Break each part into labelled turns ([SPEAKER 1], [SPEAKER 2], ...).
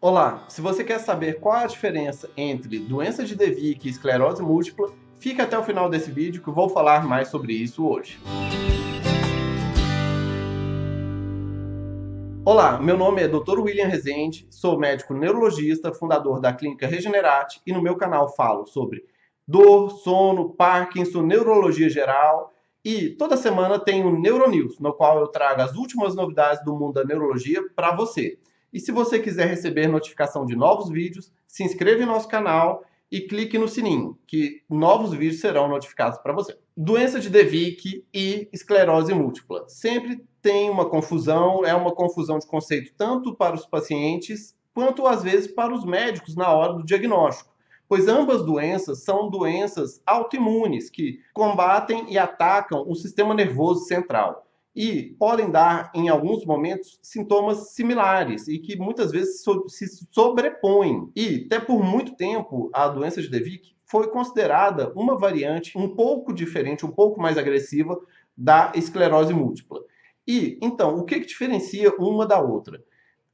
[SPEAKER 1] Olá, se você quer saber qual a diferença entre doença de Devic e esclerose múltipla, fica até o final desse vídeo que eu vou falar mais sobre isso hoje. Olá, meu nome é Dr. William Rezende, sou médico neurologista, fundador da clínica Regenerate e no meu canal falo sobre dor, sono, Parkinson, neurologia geral e toda semana tem o Neuronews, no qual eu trago as últimas novidades do mundo da neurologia para você. E se você quiser receber notificação de novos vídeos, se inscreva em nosso canal e clique no sininho, que novos vídeos serão notificados para você. Doença de Devic e esclerose múltipla. Sempre tem uma confusão, é uma confusão de conceito tanto para os pacientes quanto às vezes para os médicos na hora do diagnóstico, pois ambas doenças são doenças autoimunes que combatem e atacam o sistema nervoso central e podem dar, em alguns momentos, sintomas similares e que muitas vezes se sobrepõem. E, até por muito tempo, a doença de Devic foi considerada uma variante um pouco diferente, um pouco mais agressiva da esclerose múltipla. E, então, o que, que diferencia uma da outra?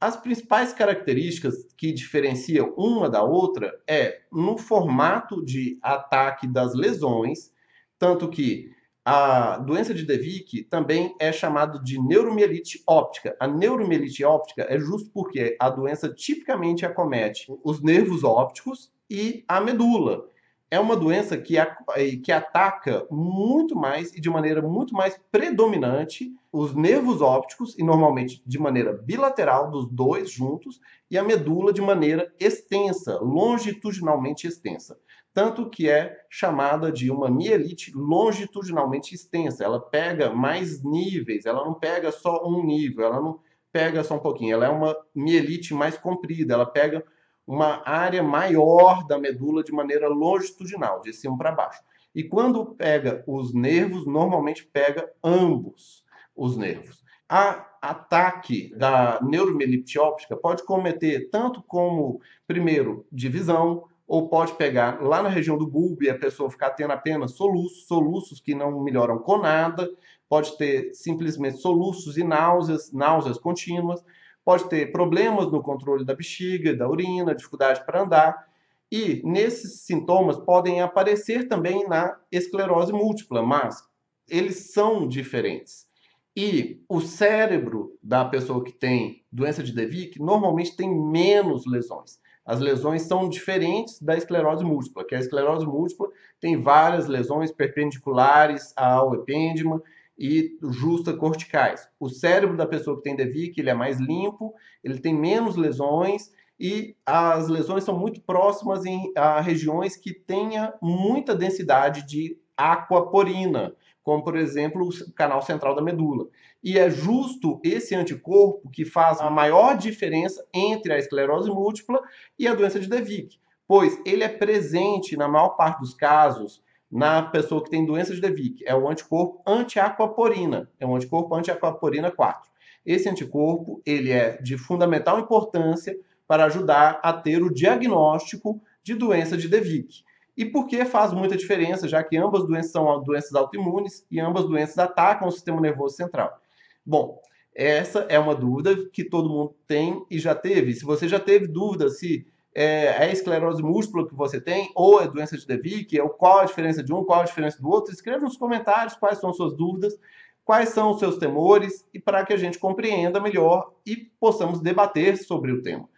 [SPEAKER 1] As principais características que diferenciam uma da outra é no formato de ataque das lesões, tanto que a doença de Devic também é chamada de neuromielite óptica. A neuromielite óptica é justo porque a doença tipicamente acomete os nervos ópticos e a medula. É uma doença que, que ataca muito mais e de maneira muito mais predominante os nervos ópticos, e normalmente de maneira bilateral, dos dois juntos, e a medula de maneira extensa, longitudinalmente extensa tanto que é chamada de uma mielite longitudinalmente extensa. Ela pega mais níveis, ela não pega só um nível, ela não pega só um pouquinho, ela é uma mielite mais comprida, ela pega uma área maior da medula de maneira longitudinal, de cima para baixo. E quando pega os nervos, normalmente pega ambos os nervos. A ataque da neuromielite óptica pode cometer tanto como, primeiro, divisão, ou pode pegar lá na região do bulbo e a pessoa ficar tendo apenas soluços, soluços que não melhoram com nada, pode ter simplesmente soluços e náuseas, náuseas contínuas, pode ter problemas no controle da bexiga, da urina, dificuldade para andar, e nesses sintomas podem aparecer também na esclerose múltipla, mas eles são diferentes. E o cérebro da pessoa que tem doença de Devic normalmente tem menos lesões as lesões são diferentes da esclerose múltipla, que a esclerose múltipla tem várias lesões perpendiculares ao epêndima e justa corticais. O cérebro da pessoa que tem DEVIC, ele é mais limpo, ele tem menos lesões e as lesões são muito próximas em a regiões que tenha muita densidade de aquaporina, como por exemplo o canal central da medula. E é justo esse anticorpo que faz a maior diferença entre a esclerose múltipla e a doença de Devic, pois ele é presente na maior parte dos casos na pessoa que tem doença de Devic. É o anticorpo antiaquaporina, é um anticorpo antiaquaporina 4. Esse anticorpo ele é de fundamental importância para ajudar a ter o diagnóstico de doença de Devic. E por que faz muita diferença, já que ambas doenças são doenças autoimunes e ambas doenças atacam o sistema nervoso central. Bom, essa é uma dúvida que todo mundo tem e já teve. Se você já teve dúvida se é, é esclerose múltipla que você tem ou é doença de Devic, ou qual a diferença de um, qual a diferença do outro, escreva nos comentários quais são suas dúvidas, quais são os seus temores e para que a gente compreenda melhor e possamos debater sobre o tema.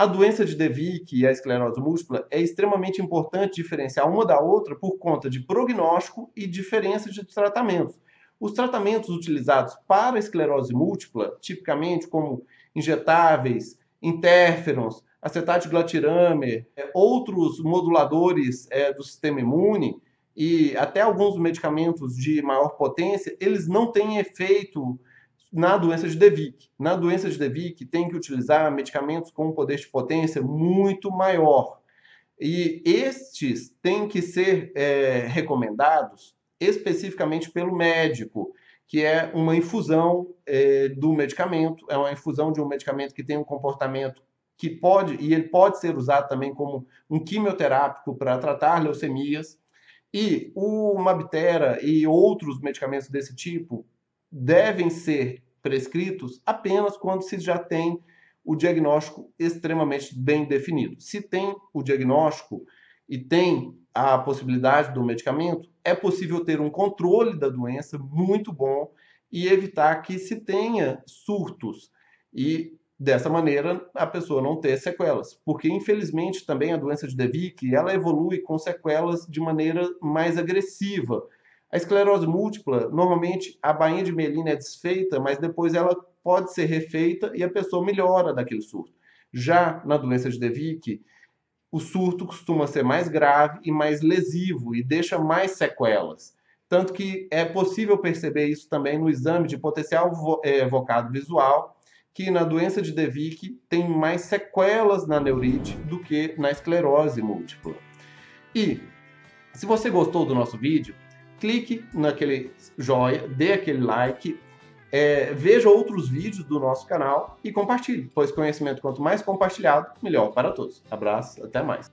[SPEAKER 1] A doença de Devic e a esclerose múltipla é extremamente importante diferenciar uma da outra por conta de prognóstico e diferença de tratamentos. Os tratamentos utilizados para a esclerose múltipla, tipicamente como injetáveis, interferons, acetato de glatiramer, é, outros moduladores é, do sistema imune e até alguns medicamentos de maior potência, eles não têm efeito na doença de Devic. Na doença de Devic, tem que utilizar medicamentos com um poder de potência muito maior. E estes têm que ser é, recomendados especificamente pelo médico, que é uma infusão é, do medicamento, é uma infusão de um medicamento que tem um comportamento que pode, e ele pode ser usado também como um quimioterápico para tratar leucemias. E o Mabtera e outros medicamentos desse tipo devem ser prescritos apenas quando se já tem o diagnóstico extremamente bem definido. Se tem o diagnóstico e tem a possibilidade do medicamento, é possível ter um controle da doença muito bom e evitar que se tenha surtos e dessa maneira a pessoa não ter sequelas, porque infelizmente também a doença de Devic, ela evolui com sequelas de maneira mais agressiva. A esclerose múltipla, normalmente a bainha de melina é desfeita, mas depois ela pode ser refeita e a pessoa melhora daquele surto. Já na doença de Devic, o surto costuma ser mais grave e mais lesivo e deixa mais sequelas. Tanto que é possível perceber isso também no exame de potencial é, vocado visual, que na doença de Devic tem mais sequelas na neurite do que na esclerose múltipla. E se você gostou do nosso vídeo, clique naquele joia, dê aquele like, é, veja outros vídeos do nosso canal e compartilhe, pois conhecimento quanto mais compartilhado, melhor para todos. Abraço, até mais.